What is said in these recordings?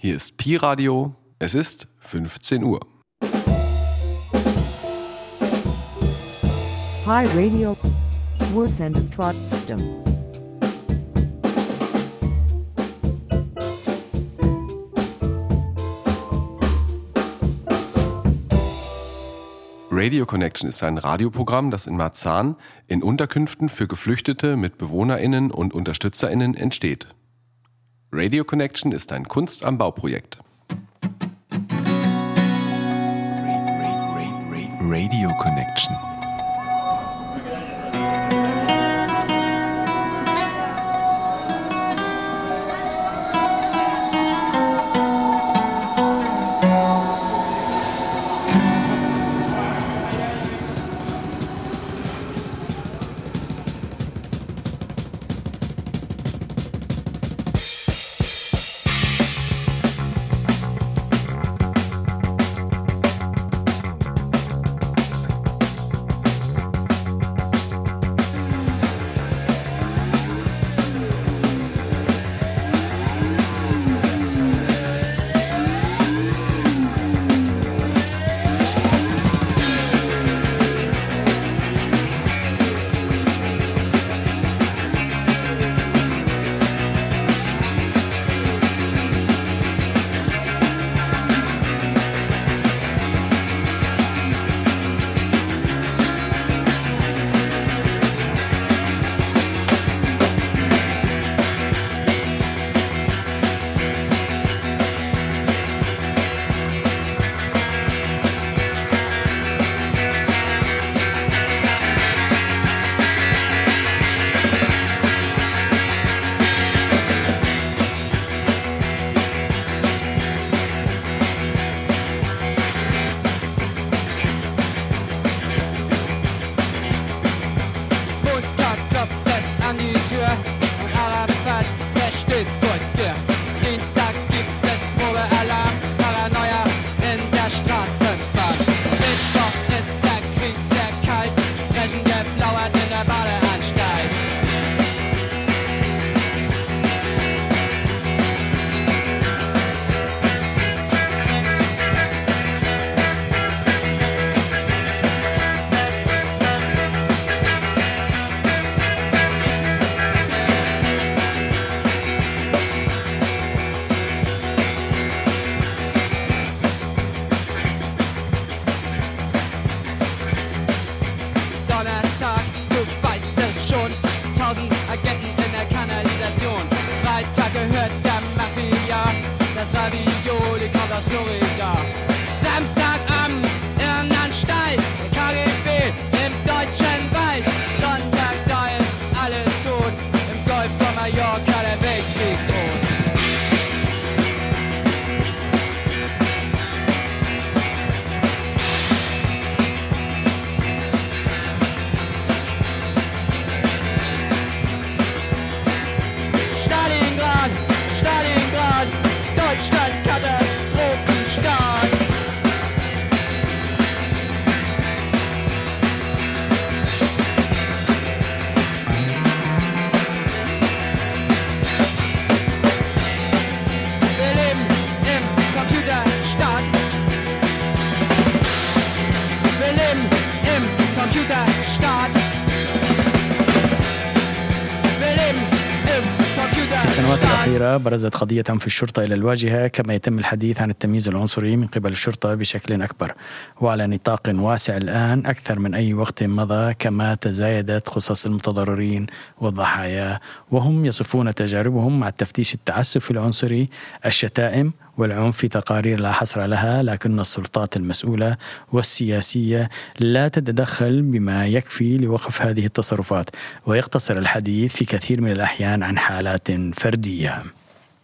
Hier ist Pi Radio. Es ist 15 Uhr. Pi Radio. Wursendet trotzdem. Radio Connection ist ein Radioprogramm, das in Marzahn in Unterkünften für Geflüchtete mit BewohnerInnen und UnterstützerInnen entsteht. Radio Connection ist ein Kunst am Bauprojekt. Radio Connection. الأخيرة برزت قضية عنف الشرطة إلى الواجهة كما يتم الحديث عن التمييز العنصري من قبل الشرطة بشكل أكبر. وعلى نطاق واسع الآن أكثر من أي وقت مضى كما تزايدت قصص المتضررين والضحايا وهم يصفون تجاربهم مع التفتيش التعسفي العنصري الشتائم والعنف في تقارير لا حصر لها لكن السلطات المسؤولة والسياسية لا تتدخل بما يكفي لوقف هذه التصرفات ويقتصر الحديث في كثير من الأحيان عن حالات فردية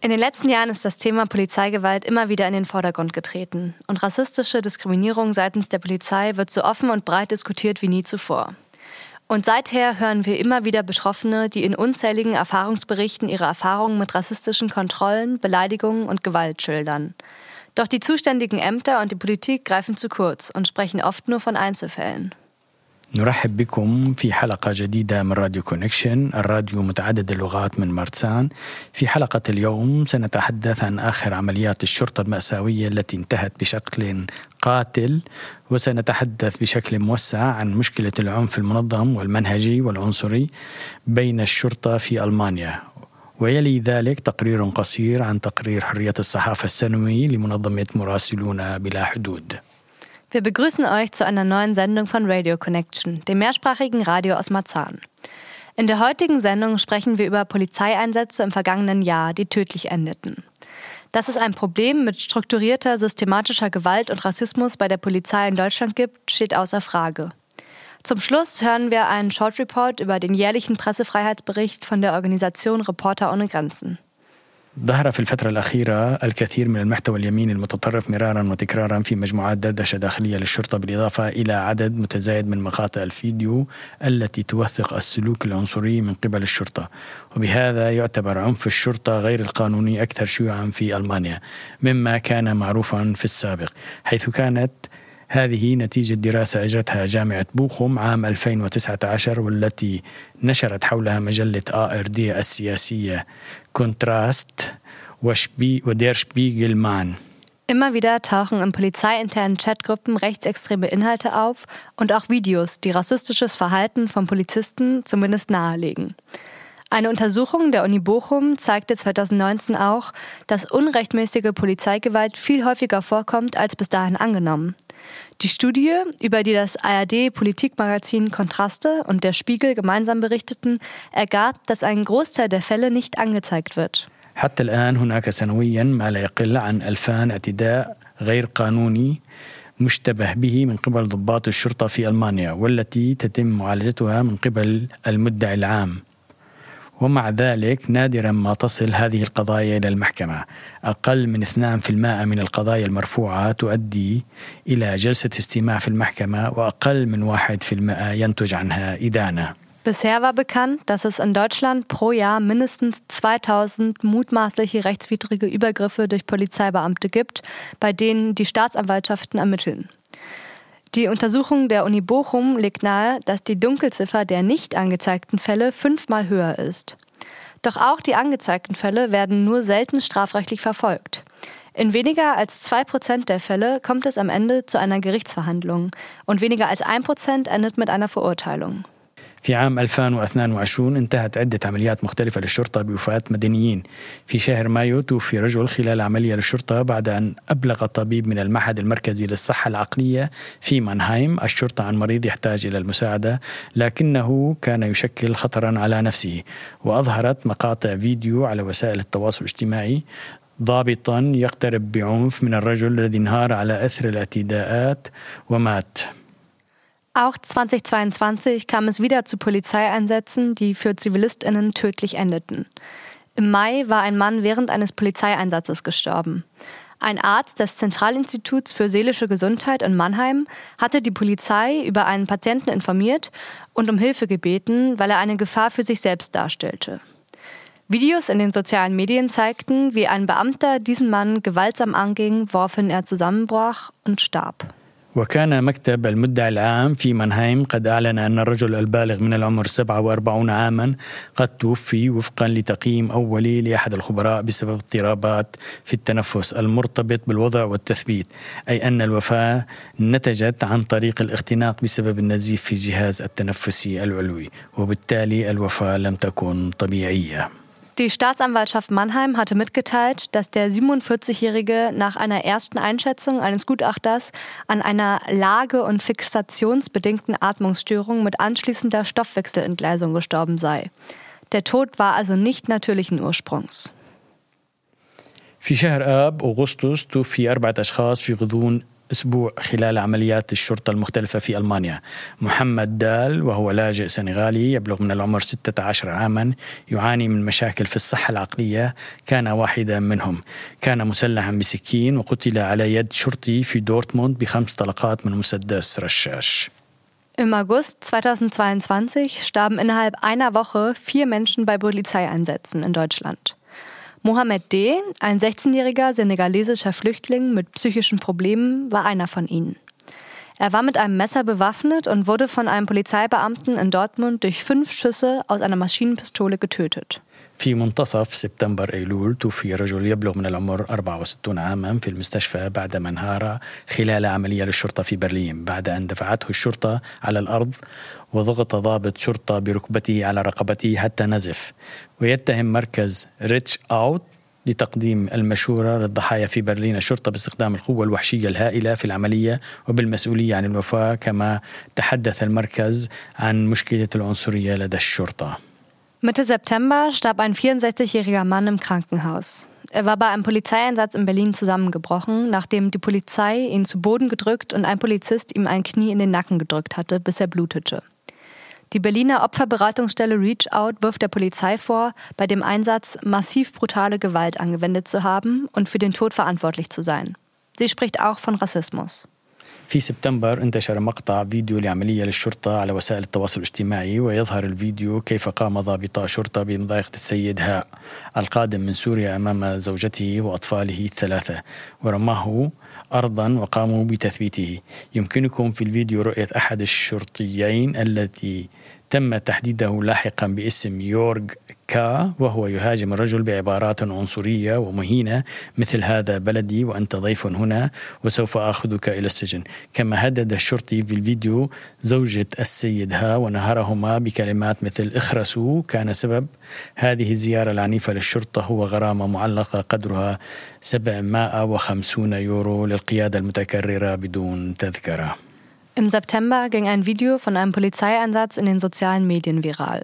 In den letzten Jahren ist das Thema Polizeigewalt immer wieder in den Vordergrund getreten. Und rassistische Diskriminierung seitens der Polizei wird so offen und breit diskutiert wie nie zuvor. Und seither hören wir immer wieder Betroffene, die in unzähligen Erfahrungsberichten ihre Erfahrungen mit rassistischen Kontrollen, Beleidigungen und Gewalt schildern. Doch die zuständigen Ämter und die Politik greifen zu kurz und sprechen oft nur von Einzelfällen. نرحب بكم في حلقة جديدة من راديو كونكشن الراديو متعدد اللغات من مارسان في حلقة اليوم سنتحدث عن آخر عمليات الشرطة المأساوية التي انتهت بشكل قاتل وسنتحدث بشكل موسع عن مشكلة العنف المنظم والمنهجي والعنصري بين الشرطة في ألمانيا. ويلي ذلك تقرير قصير عن تقرير حرية الصحافة السنوي لمنظمة مراسلون بلا حدود. Wir begrüßen euch zu einer neuen Sendung von Radio Connection, dem mehrsprachigen Radio aus Marzahn. In der heutigen Sendung sprechen wir über Polizeieinsätze im vergangenen Jahr, die tödlich endeten. Dass es ein Problem mit strukturierter, systematischer Gewalt und Rassismus bei der Polizei in Deutschland gibt, steht außer Frage. Zum Schluss hören wir einen Short Report über den jährlichen Pressefreiheitsbericht von der Organisation Reporter ohne Grenzen. ظهر في الفترة الأخيرة الكثير من المحتوى اليميني المتطرف مرارا وتكرارا في مجموعات دردشة داخلية للشرطة بالإضافة إلى عدد متزايد من مقاطع الفيديو التي توثق السلوك العنصري من قبل الشرطة. وبهذا يعتبر عنف الشرطة غير القانوني أكثر شيوعا في ألمانيا مما كان معروفا في السابق حيث كانت هذه نتيجة دراسة أجرتها جامعة بوخم عام 2019 والتي نشرت حولها مجلة ARD السياسية. Kontrast der Spiegelmann. Immer wieder tauchen in polizeiinternen Chatgruppen rechtsextreme Inhalte auf und auch Videos, die rassistisches Verhalten von Polizisten zumindest nahelegen. Eine Untersuchung der Uni Bochum zeigte 2019 auch, dass unrechtmäßige Polizeigewalt viel häufiger vorkommt als bis dahin angenommen. Die Studie, über die das ARD-Politikmagazin Kontraste und der Spiegel gemeinsam berichteten, ergab, dass ein Großteil der Fälle nicht angezeigt wird. حتى الآن هناك سنويا ما لا يقل عن 2000 اعتداء غير قانوني مشتبه به من قبل ضباط الشرطة في ألمانيا والتي تتم معالجتها من قبل المدعي العام ومع ذلك نادرا ما تصل هذه القضايا إلى المحكمة أقل من 2% من القضايا المرفوعة تؤدي إلى جلسة استماع في المحكمة وأقل من 1% ينتج عنها إدانة Bisher war bekannt, dass es in Deutschland pro Jahr mindestens 2000 mutmaßliche rechtswidrige Übergriffe durch Polizeibeamte gibt, bei denen die Staatsanwaltschaften ermitteln. Die Untersuchung der Uni Bochum legt nahe, dass die Dunkelziffer der nicht angezeigten Fälle fünfmal höher ist. Doch auch die angezeigten Fälle werden nur selten strafrechtlich verfolgt. In weniger als zwei Prozent der Fälle kommt es am Ende zu einer Gerichtsverhandlung und weniger als ein Prozent endet mit einer Verurteilung. في عام 2022 انتهت عدة عمليات مختلفة للشرطة بوفاة مدنيين. في شهر مايو توفي رجل خلال عملية للشرطة بعد أن أبلغ طبيب من المعهد المركزي للصحة العقلية في مانهايم. الشرطة عن مريض يحتاج إلى المساعدة لكنه كان يشكل خطرا على نفسه وأظهرت مقاطع فيديو على وسائل التواصل الاجتماعي ضابطا يقترب بعنف من الرجل الذي انهار على أثر الاعتداءات ومات. Auch 2022 kam es wieder zu Polizeieinsätzen, die für ZivilistInnen tödlich endeten. Im Mai war ein Mann während eines Polizeieinsatzes gestorben. Ein Arzt des Zentralinstituts für seelische Gesundheit in Mannheim hatte die Polizei über einen Patienten informiert und um Hilfe gebeten, weil er eine Gefahr für sich selbst darstellte. Videos in den sozialen Medien zeigten, wie ein Beamter diesen Mann gewaltsam anging, woraufhin er zusammenbrach und starb. وكان مكتب المدعي العام في منهايم قد أعلن أن الرجل البالغ من العمر 47 عاما قد توفي وفقا لتقييم أولي لأحد الخبراء بسبب اضطرابات في التنفس المرتبط بالوضع والتثبيت أي أن الوفاة نتجت عن طريق الاختناق بسبب النزيف في جهاز التنفسي العلوي وبالتالي الوفاة لم تكن طبيعية. Die Staatsanwaltschaft Mannheim hatte mitgeteilt, dass der 47-Jährige nach einer ersten Einschätzung eines Gutachters an einer lage- und fixationsbedingten Atmungsstörung mit anschließender Stoffwechselentgleisung gestorben sei. Der Tod war also nicht natürlichen Ursprungs. في شهر آب أغسطس توفي أربعة أشخاص في غضون أسبوع خلال عمليات الشرطة المختلفة في ألمانيا. محمد دال وهو لاجئ سنغالي يبلغ من العمر 16 عاما يعاني من مشاكل في الصحة العقلية. كان واحدا منهم. كان مسلحا بسكين وقتل على يد شرطي في دورتموند بخمس طلقات من مسدس رشاش. Im August 2022 starben innerhalb einer Woche vier Menschen bei Polizeieinsätzen in Deutschland. Mohamed D., ein 16-jähriger senegalesischer Flüchtling mit psychischen Problemen, war einer von ihnen. Er war mit einem Messer bewaffnet und wurde von einem Polizeibeamten in Dortmund durch fünf Schüsse aus einer Maschinenpistole getötet. في منتصف سبتمبر أيلول توفي رجل يبلغ من العمر 64 عاما في المستشفى بعدما انهار خلال عملية للشرطة في برلين بعد أن دفعته الشرطة على الأرض وضغط ضابط شرطة بركبته على رقبته حتى نزف. ويتهم مركز ريتش أوت لتقديم المشورة للضحايا في برلين الشرطة باستخدام القوة الوحشية الهائلة في العملية وبالمسؤولية عن الوفاة كما تحدث المركز عن مشكلة العنصرية لدى الشرطة. Mitte September starb ein 64-jähriger Mann im Krankenhaus. Er war bei einem Polizeieinsatz in Berlin zusammengebrochen, nachdem die Polizei ihn zu Boden gedrückt und ein Polizist ihm ein Knie in den Nacken gedrückt hatte, bis er blutete. Die Berliner Opferberatungsstelle Reach Out wirft der Polizei vor, bei dem Einsatz massiv brutale Gewalt angewendet zu haben und für den Tod verantwortlich zu sein. Sie spricht auch von Rassismus. في سبتمبر انتشر مقطع فيديو لعملية للشرطة على وسائل التواصل الاجتماعي ويظهر الفيديو كيف قام ضابطا شرطة بمضايقة السيد هاء القادم من سوريا أمام زوجته وأطفاله الثلاثة. ورماه أرضا وقاموا بتثبيته. يمكنكم في الفيديو رؤية أحد الشرطيين الذي تم تحديده لاحقا باسم يورغ كا وهو يهاجم الرجل بعبارات عنصرية ومهينة مثل هذا بلدي وأنت ضيف هنا وسوف آخذك إلى السجن. كما هدد الشرطي في الفيديو زوجة السيد ها ونهرهما بكلمات مثل اخرسوا كان سبب. هذه الزيارة العنيفة للشرطة هو غرامة معلقة قدرها 750 يورو للقيادة المتكررة بدون تذكرة. Im September ging ein Video von einem Polizeieinsatz in den sozialen Medien viral.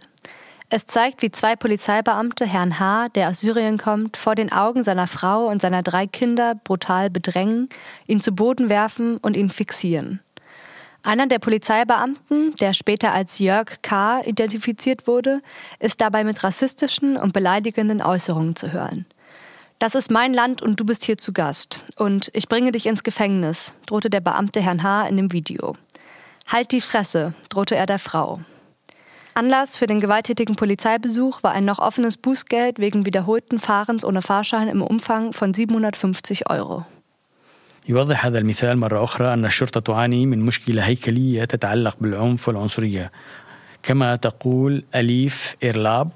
Es zeigt, wie zwei Polizeibeamte Herrn H., der aus Syrien kommt, vor den Augen seiner Frau und seiner drei Kinder brutal bedrängen, ihn zu Boden werfen und ihn fixieren. Einer der Polizeibeamten, der später als Jörg K. identifiziert wurde, ist dabei mit rassistischen und beleidigenden Äußerungen zu hören. Das ist mein Land und du bist hier zu Gast. Und ich bringe dich ins Gefängnis, drohte der Beamte Herrn H. in dem Video. Halt die Fresse, drohte er der Frau. Anlass für den gewalttätigen Polizeibesuch war ein noch offenes Bußgeld wegen wiederholten Fahrens ohne Fahrschein im Umfang von 750 Euro. يوضح هذا المثال مرة أخرى أن الشرطة تعاني من مشكلة هيكلية تتعلق بالعنف والعنصرية كما تقول أليف إيرلاب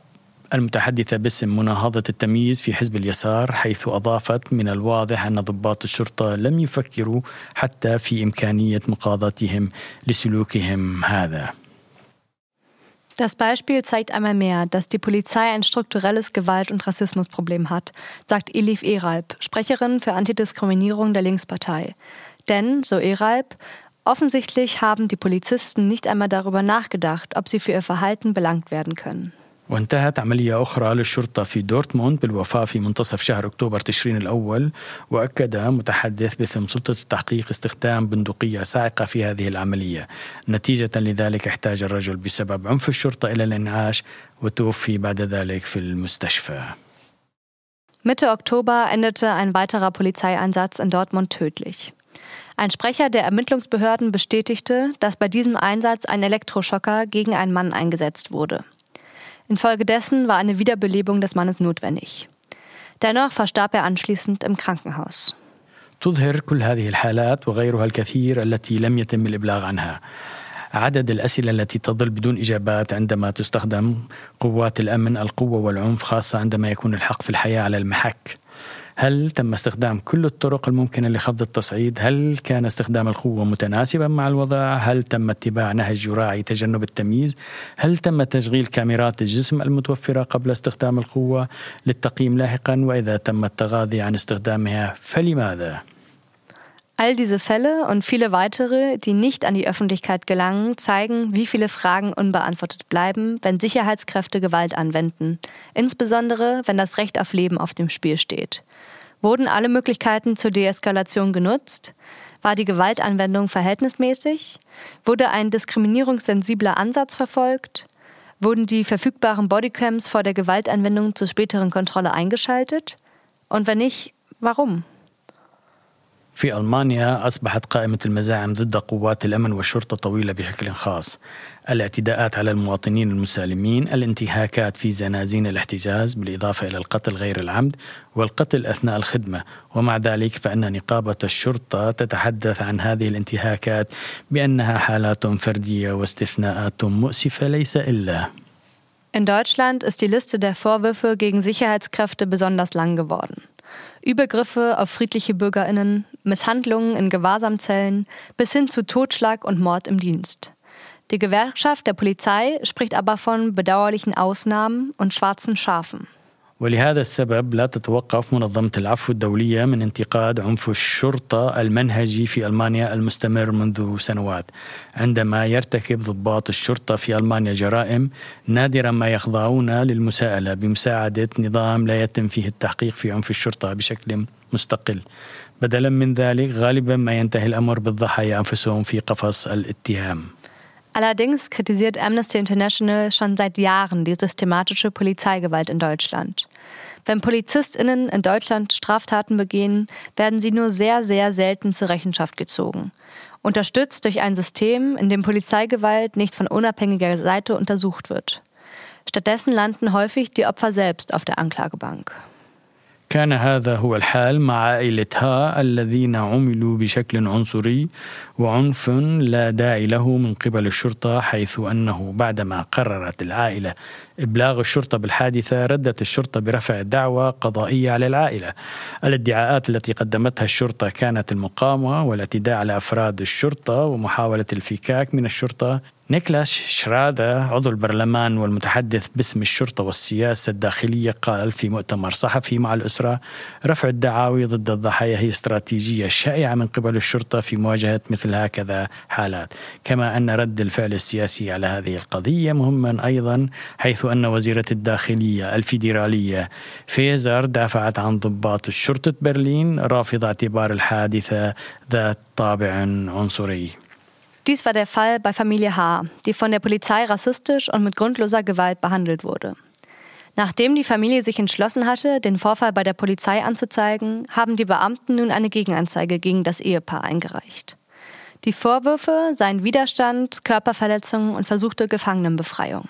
المتحدثة باسم مناهضة التمييز في حزب اليسار حيث أضافت من الواضح أن ضباط الشرطة لم يفكروا حتى في إمكانية مقاضاتهم لسلوكهم هذا Das Beispiel zeigt einmal mehr, dass die Polizei ein strukturelles Gewalt- und Rassismusproblem hat, sagt Elif Eralb, Sprecherin für Antidiskriminierung der Linkspartei. Denn, so Eralb, offensichtlich haben die Polizisten nicht einmal darüber nachgedacht, ob sie für ihr Verhalten belangt werden können. وانتهت عملية أخرى للشرطة في دورتموند بالوفاة في منتصف شهر أكتوبر تشرين الأول وأكد متحدث باسم سلطة التحقيق استخدام بندقية صاعقة في هذه العملية نتيجة لذلك احتاج الرجل بسبب عنف الشرطة إلى الإنعاش وتوفي بعد ذلك في المستشفى Mitte Oktober endete ein weiterer Polizeieinsatz in Dortmund tödlich. Ein Sprecher der Ermittlungsbehörden bestätigte, dass bei diesem Einsatz ein Elektroschocker gegen einen Mann eingesetzt wurde. Infolgedessen war eine Wiederbelebung des Mannes notwendig. Dennoch verstarb er anschließend im Krankenhaus. تظهر كل هذه الحالات وغيرها الكثير التي لم يتم الإبلاغ عنها عدد الأسئلة التي تظل بدون إجابات عندما تستخدم قوات الأمن القوة والعنف خاصة عندما يكون الحق في الحياة على المحك هل تم استخدام كل الطرق الممكنة لخفض التصعيد؟ هل كان استخدام القوة متناسبا مع الوضع؟ هل تم اتباع نهج جراعي تجنب التمييز؟ هل تم تشغيل كاميرات الجسم المتوفرة قبل استخدام القوة للتقييم لاحقا؟ وإذا تم التغاضي عن استخدامها فلماذا؟ All diese Fälle und viele weitere, die nicht an die Öffentlichkeit gelangen, zeigen, wie viele Fragen unbeantwortet bleiben, wenn Sicherheitskräfte Gewalt anwenden, insbesondere wenn das Recht auf Leben auf dem Spiel steht. Wurden alle Möglichkeiten zur Deeskalation genutzt? War die Gewaltanwendung verhältnismäßig? Wurde ein diskriminierungssensibler Ansatz verfolgt? Wurden die verfügbaren Bodycams vor der Gewaltanwendung zur späteren Kontrolle eingeschaltet? Und wenn nicht, warum? في في ألمانيا أصبحت قائمة المزاعم ضد قوات الأمن والشرطة طويلة بشكل خاص الاعتداءات على المواطنين المسالمين الانتهاكات في زنازين الاحتجاز بالإضافة إلى القتل غير العمد والقتل أثناء الخدمة ومع ذلك فإن نقابة الشرطة تتحدث عن هذه الانتهاكات بأنها حالات فردية واستثناءات مؤسفة ليس إلا In Deutschland ist die Liste der Vorwürfe gegen Sicherheitskräfte besonders lang geworden. Übergriffe auf friedliche Bürgerinnen, Misshandlungen in Gewahrsamzellen bis hin zu Totschlag und Mord im Dienst. Die Gewerkschaft der Polizei spricht aber von bedauerlichen Ausnahmen und schwarzen Schafen. ولهذا السبب لا تتوقف منظمة العفو الدولية من انتقاد عنف الشرطة المنهجي في ألمانيا المستمر منذ سنوات. عندما يرتكب ضباط الشرطة في ألمانيا جرائم نادرا ما يخضعون للمساءلة بمساعدة نظام لا يتم فيه التحقيق في عنف الشرطة بشكل مستقل. بدلا من ذلك غالبا ما ينتهي الأمر بالضحايا أنفسهم في قفص الاتهام. Allerdings kritisiert Amnesty International schon seit Jahren die systematische Polizeigewalt in Deutschland. Wenn PolizistInnen in Deutschland Straftaten begehen, werden sie nur sehr, sehr selten zur Rechenschaft gezogen. Unterstützt durch ein System, in dem Polizeigewalt nicht von unabhängiger Seite untersucht wird. Stattdessen landen häufig die Opfer selbst auf der Anklagebank. كان هذا هو الحال مع عائلتها الذين عملوا بشكل عنصري وعنف لا داعي له من قبل الشرطة حيث أنه بعدما قررت العائلة إبلاغ الشرطة بالحادثة ردت الشرطة برفع دعوى قضائية على العائلة. الادعاءات التي قدمتها الشرطة كانت المقاومة والاعتداء على أفراد الشرطة ومحاولة الفكاك من الشرطة نيكلاس شرادا عضو البرلمان والمتحدث باسم الشرطة والسياسة الداخلية قال في مؤتمر صحفي مع الأسرة رفع الدعاوي ضد الضحايا هي استراتيجية شائعة من قبل الشرطة في مواجهة مثل هكذا حالات. كما أن رد الفعل السياسي على هذه القضية مهما أيضا حيث أن وزيرة الداخلية الفيدرالية فيزر دافعت عن ضباط شرطة برلين رافضة اعتبار الحادثة ذات طابع عنصري. Dies war der Fall bei Familie H., die von der Polizei rassistisch und mit grundloser Gewalt behandelt wurde. Nachdem die Familie sich entschlossen hatte, den Vorfall bei der Polizei anzuzeigen, haben die Beamten nun eine Gegenanzeige gegen das Ehepaar eingereicht. Die Vorwürfe seien Widerstand, Körperverletzungen und versuchte Gefangenenbefreiung.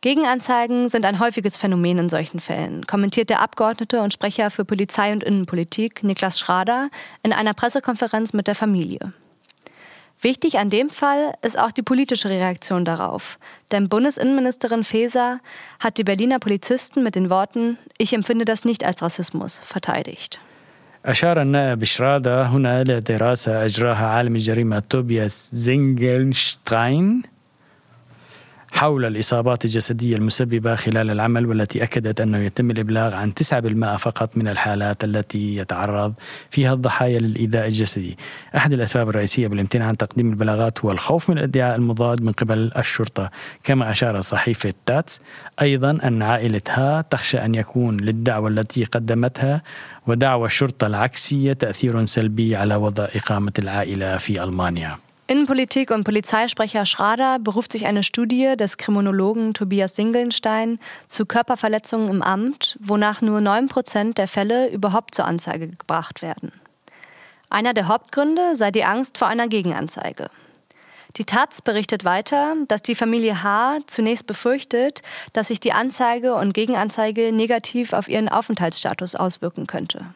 Gegenanzeigen sind ein häufiges Phänomen in solchen Fällen, kommentiert der Abgeordnete und Sprecher für Polizei und Innenpolitik Niklas Schrader in einer Pressekonferenz mit der Familie. Wichtig an dem Fall ist auch die politische Reaktion darauf. Denn Bundesinnenministerin Faeser hat die Berliner Polizisten mit den Worten Ich empfinde das nicht als Rassismus verteidigt. أشار النائب شرادة هنا إلى دراسة أجراها عالم الجريمة توبياس زينجلشتاين حول الإصابات الجسدية المسببة خلال العمل والتي أكدت أنه يتم الإبلاغ عن 9% فقط من الحالات التي يتعرض فيها الضحايا للإيذاء الجسدي. أحد الأسباب الرئيسية بالامتناع عن تقديم البلاغات هو الخوف من الادعاء المضاد من قبل الشرطة. كما أشارت صحيفة تاتس أيضا أن عائلتها تخشى أن يكون للدعوة التي قدمتها ودعوى الشرطة العكسية تأثير سلبي على وضع إقامة العائلة في ألمانيا. Innenpolitik- und Polizeisprecher Schrader beruft sich eine Studie des Kriminologen Tobias Singelnstein zu Körperverletzungen im Amt, wonach nur 9% der Fälle überhaupt zur Anzeige gebracht werden. Einer der Hauptgründe sei die Angst vor einer Gegenanzeige. Die Taz berichtet weiter, dass die Familie H. zunächst befürchtet, dass sich die Anzeige und Gegenanzeige negativ auf ihren Aufenthaltsstatus auswirken könnte.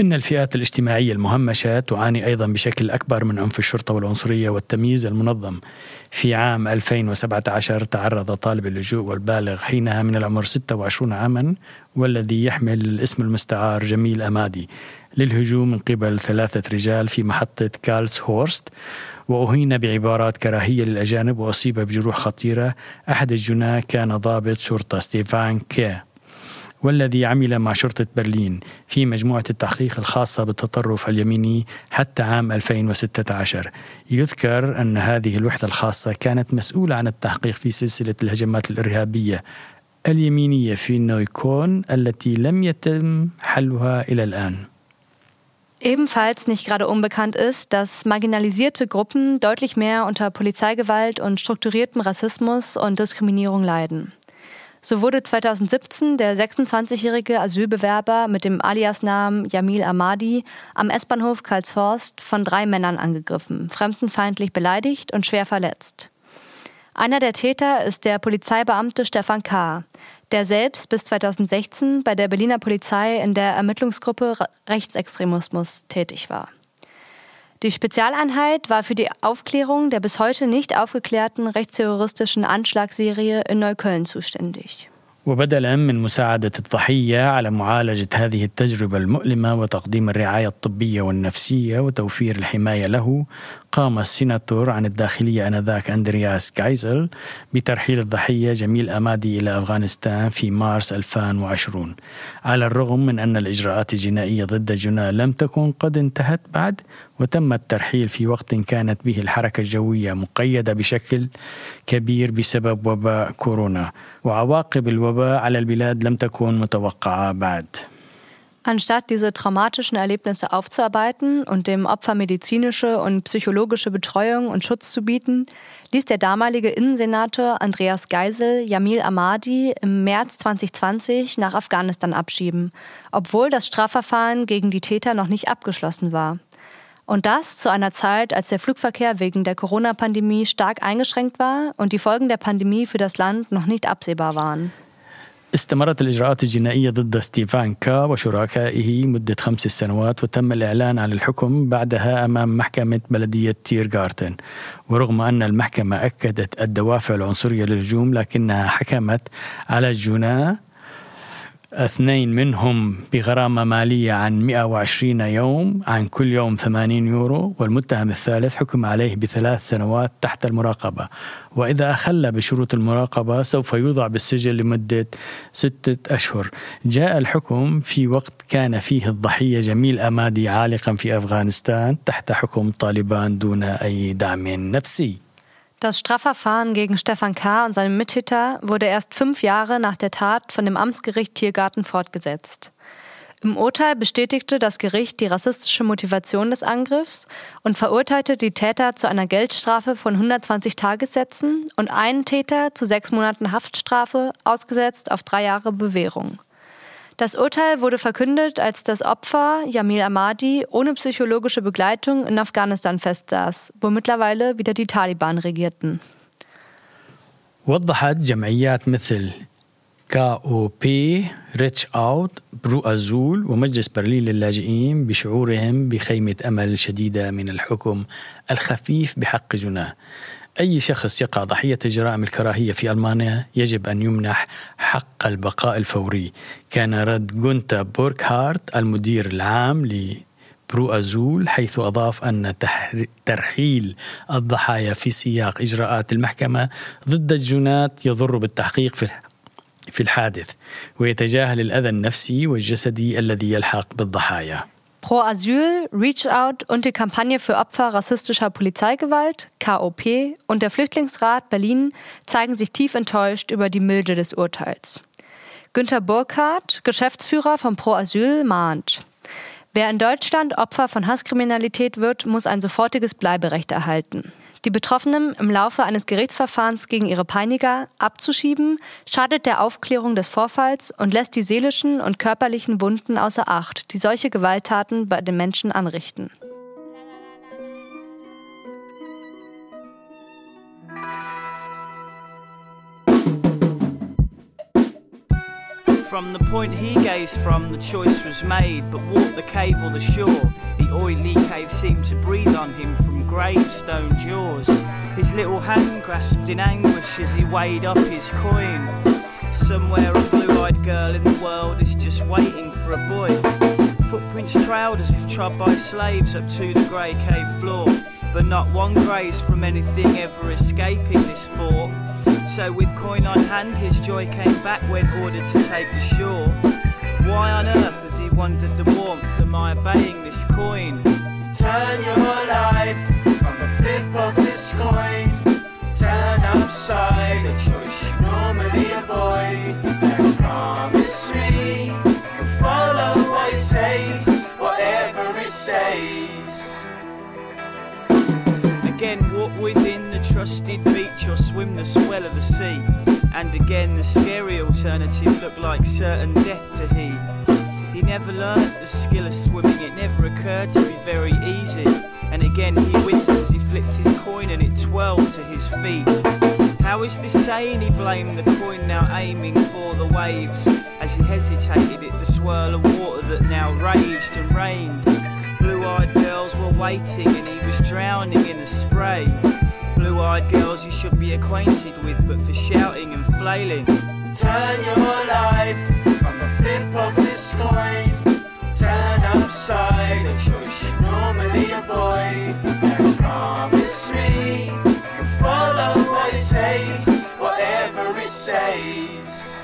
إن الفئات الاجتماعية المهمشة تعاني أيضا بشكل أكبر من عنف الشرطة والعنصرية والتمييز المنظم. في عام 2017 تعرض طالب اللجوء والبالغ حينها من العمر 26 عاما والذي يحمل الاسم المستعار جميل أمادي. للهجوم من قبل ثلاثة رجال في محطة كالس هورست وأهين بعبارات كراهية للأجانب وأصيب بجروح خطيرة. أحد الجناة كان ضابط شرطة ستيفان كي. والذي عمل مع شرطة برلين في مجموعة التحقيق الخاصة بالتطرف اليميني حتى عام 2016 يذكر أن هذه الوحدة الخاصة كانت مسؤولة عن التحقيق في سلسلة الهجمات الإرهابية اليمينية في نويكون التي لم يتم حلها إلى الآن Ebenfalls nicht gerade unbekannt ist, dass marginalisierte Gruppen deutlich mehr unter Polizeigewalt und strukturiertem Rassismus und Diskriminierung leiden. So wurde 2017 der 26-jährige Asylbewerber mit dem Aliasnamen Jamil Ahmadi am S-Bahnhof Karlshorst von drei Männern angegriffen, fremdenfeindlich beleidigt und schwer verletzt. Einer der Täter ist der Polizeibeamte Stefan K., der selbst bis 2016 bei der Berliner Polizei in der Ermittlungsgruppe Rechtsextremismus tätig war. Die Spezialeinheit war für die Aufklärung der bis heute nicht aufgeklärten rechtsterroristischen Anschlagsserie in Neukölln zuständig. وبدلا من مساعدة الضحية على معالجة هذه التجربة المؤلمة وتقديم الرعاية الطبية والنفسية وتوفير الحماية له قام السيناتور عن الداخلية آنذاك أندرياس جايزل بترحيل الضحية جميل أمادي إلى أفغانستان في مارس 2020 على الرغم من أن الإجراءات الجنائية ضد جنا لم تكن قد انتهت بعد وتم الترحيل في وقت كانت به الحركة الجوية مقيدة بشكل كبير بسبب وباء كورونا. وعواقب الوباء على البلاد لم تكن متوقعة بعد Anstatt diese traumatischen Erlebnisse aufzuarbeiten und dem Opfer medizinische und psychologische Betreuung und Schutz zu bieten, ließ der damalige Innensenator Andreas Geisel Jamil Ahmadi im März 2020 nach Afghanistan abschieben, obwohl das Strafverfahren gegen die Täter noch nicht abgeschlossen war. Und das zu einer Zeit, als der Flugverkehr wegen der Corona-Pandemie stark eingeschränkt war und die Folgen der Pandemie für das Land noch nicht absehbar waren. استمرت الإجراءات الجنائية ضد ستيفان كا وشركائه مدة خمس سنوات وتم الإعلان عن الحكم بعدها أمام محكمة بلدية تيرغارتن ورغم أن المحكمة أكدت الدوافع العنصرية للهجوم لكنها حكمت على الجناه اثنين منهم بغرامة مالية عن 120 يوم عن كل يوم 80 يورو والمتهم الثالث حكم عليه بثلاث سنوات تحت المراقبة. وإذا أخل بشروط المراقبة سوف يوضع بالسجن لمدة ستة أشهر. جاء الحكم في وقت كان فيه الضحية جميل أمادي عالقا في أفغانستان تحت حكم طالبان دون أي دعم نفسي. Das Strafverfahren gegen Stefan K. und seine Mittäter wurde erst fünf Jahre nach der Tat von dem Amtsgericht Tiergarten fortgesetzt. Im Urteil bestätigte das Gericht die rassistische Motivation des Angriffs und verurteilte die Täter zu einer Geldstrafe von 120 Tagessätzen und einen Täter zu sechs Monaten Haftstrafe, ausgesetzt auf drei Jahre Bewährung. Das Urteil wurde verkündet, als das Opfer Jamil Ahmadi ohne psychologische Begleitung in Afghanistan festsaß, wo mittlerweile wieder die Taliban regierten. وضحت جمعيات مثل كا او بي ريتش اوت برو ازول ومجلس برلين للاجئين بشعورهم بخيمه امل شديده من الحكم الخفيف بحق جناه أي شخص يقع ضحية جرائم الكراهية في ألمانيا يجب أن يمنح حق البقاء الفوري كان رد جونتا بوركهارت المدير العام برو أزول حيث أضاف أن ترحيل الضحايا في سياق إجراءات المحكمة ضد الجنات يضر بالتحقيق في في الحادث ويتجاهل الأذى النفسي والجسدي الذي يلحق بالضحايا. Pro Asyl, Reach Out und die Kampagne für Opfer rassistischer Polizeigewalt, KOP, und der Flüchtlingsrat Berlin zeigen sich tief enttäuscht über die Milde des Urteils. Günter Burkhardt, Geschäftsführer von Pro Asyl, mahnt. Wer in Deutschland Opfer von Hasskriminalität wird, muss ein sofortiges Bleiberecht erhalten. Die Betroffenen im Laufe eines Gerichtsverfahrens gegen ihre Peiniger abzuschieben, schadet der Aufklärung des Vorfalls und lässt die seelischen und körperlichen Wunden außer Acht, die solche Gewalttaten bei den Menschen anrichten. From the point he gazed from, the choice was made. But walk the cave or the shore, the oily cave seemed to breathe on him from gravestone jaws. His little hand grasped in anguish as he weighed up his coin. Somewhere a blue eyed girl in the world is just waiting for a boy. Footprints trailed as if trod by slaves up to the grey cave floor. But not one graze from anything ever escaping this fort. So with coin on hand, his joy came back when ordered to take the shore. Why on earth has he wondered the warmth? Am I obeying this coin? Turn your life from the flip of this coin. Turn upside a choice Trusted beach or swim the swell of the sea. And again, the scary alternative looked like certain death to he. He never learnt the skill of swimming, it never occurred to be very easy. And again, he winced as he flipped his coin and it twirled to his feet. How is this saying he blamed the coin now aiming for the waves? As he hesitated at the swirl of water that now raged and rained. Blue eyed girls were waiting and he was drowning in the spray. Blue eyed girls you should be acquainted with, but for shouting and flailing. Turn your life from the flip of this coin. Turn upside a choice you normally avoid. And promise me you'll follow what it says, whatever it says.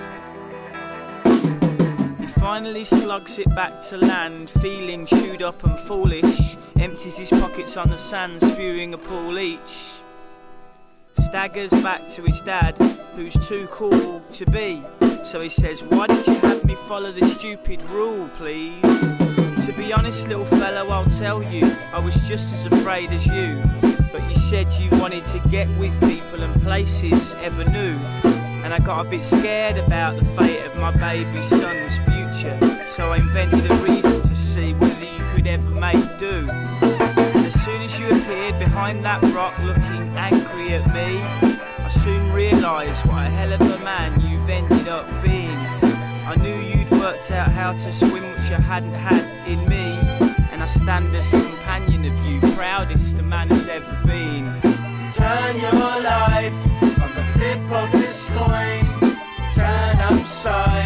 He finally slugs it back to land, feeling chewed up and foolish. Empties his pockets on the sand, spewing a pool each. Staggers back to his dad, who's too cool to be. So he says, Why did you have me follow the stupid rule, please? To be honest, little fellow, I'll tell you, I was just as afraid as you. But you said you wanted to get with people and places ever new. And I got a bit scared about the fate of my baby son's future. So I invented a reason to see whether you could ever make do. Appeared behind that rock looking angry at me, I soon realised what a hell of a man you've ended up being. I knew you'd worked out how to swim, which I hadn't had in me. And I stand as a companion of you, proudest a man has ever been. Turn your life on the flip of this coin. Turn upside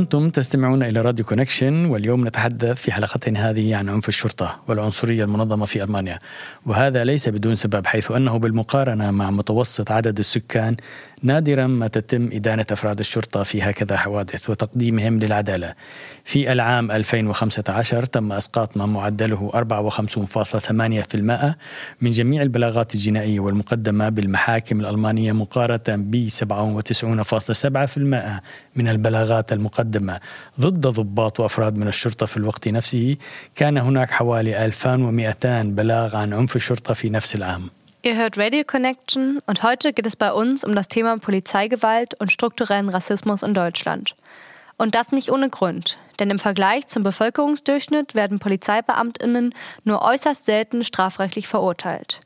أنتم تستمعون إلى راديو كونكشن واليوم نتحدث في حلقتنا هذه عن عنف الشرطة والعنصرية المنظمة في ألمانيا. وهذا ليس بدون سبب حيث أنه بالمقارنة مع متوسط عدد السكان نادرا ما تتم إدانة أفراد الشرطة في هكذا حوادث وتقديمهم للعدالة. في العام 2015 تم إسقاط ما معدله 54.8% من جميع البلاغات الجنائية والمقدمة بالمحاكم الألمانية مقارنة ب 97.7% من البلاغات المقدمة. ضد ضباط وأفراد من الشرطة في الوقت نفسه كان هناك حوالي 1200 بلاغ عن عنف الشرطة في نفس العام Ihr hört Radio Connection und heute geht es bei uns um das Thema Polizeigewalt und strukturellen Rassismus in Deutschland. Und das nicht ohne Grund, denn im Vergleich zum Bevölkerungsdurchschnitt werden Polizeibeamtinnen nur äußerst selten strafrechtlich verurteilt.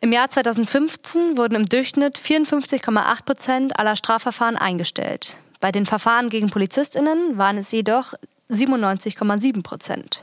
Im Jahr 2015 wurden im Durchschnitt 54,8 Prozent aller Strafverfahren eingestellt. Bei den Verfahren gegen Polizistinnen waren es jedoch 97,7 Prozent.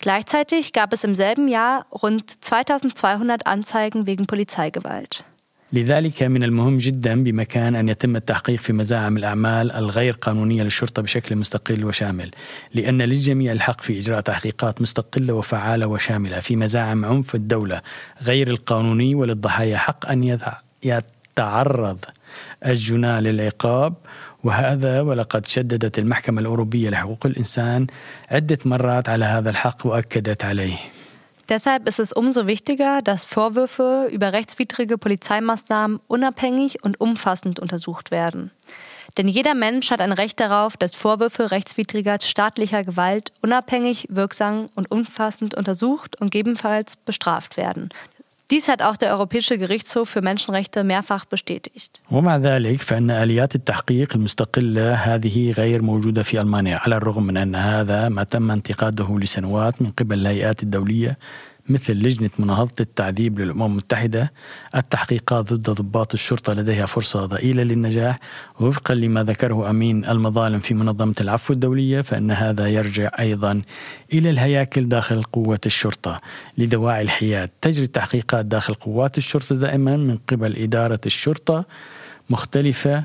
Gleichzeitig gab es im selben Jahr rund 2200 Anzeigen wegen Polizeigewalt. لذلك من المهم جدا بمكان أن يتم التحقيق في مزاعم الأعمال الغير قانونية للشرطة بشكل مستقل وشامل، لأن للجميع الحق في إجراء تحقيقات مستقلة وفعالة وشاملة في مزاعم عنف الدولة غير القانوني وللضحايا حق أن يتع- يتعرض الجناة للعقاب وهذا ولقد شددت المحكمة الأوروبية لحقوق الإنسان عدة مرات على هذا الحق وأكدت عليه. Deshalb ist es umso wichtiger, dass Vorwürfe über rechtswidrige Polizeimaßnahmen unabhängig und umfassend untersucht werden. Denn jeder Mensch hat ein Recht darauf, dass Vorwürfe rechtswidriger staatlicher Gewalt unabhängig, wirksam und umfassend untersucht und gegebenenfalls bestraft werden. Dies hat auch der Europäische Gerichtshof für Menschenrechte mehrfach bestätigt. ومع ذلك فإن آليات التحقيق المستقلة هذه غير موجودة في ألمانيا على الرغم من أن هذا ما تم انتقاده لسنوات من قبل الهيئات الدولية مثل لجنة مناهضة التعذيب للأمم المتحدة التحقيقات ضد ضباط الشرطة لديها فرصة ضئيلة للنجاح وفقا لما ذكره أمين المظالم في منظمة العفو الدولية فإن هذا يرجع أيضا إلى الهياكل داخل قوة الشرطة لدواعي الحياد. تجري التحقيقات داخل قوات الشرطة دائما من قبل إدارة الشرطة مختلفة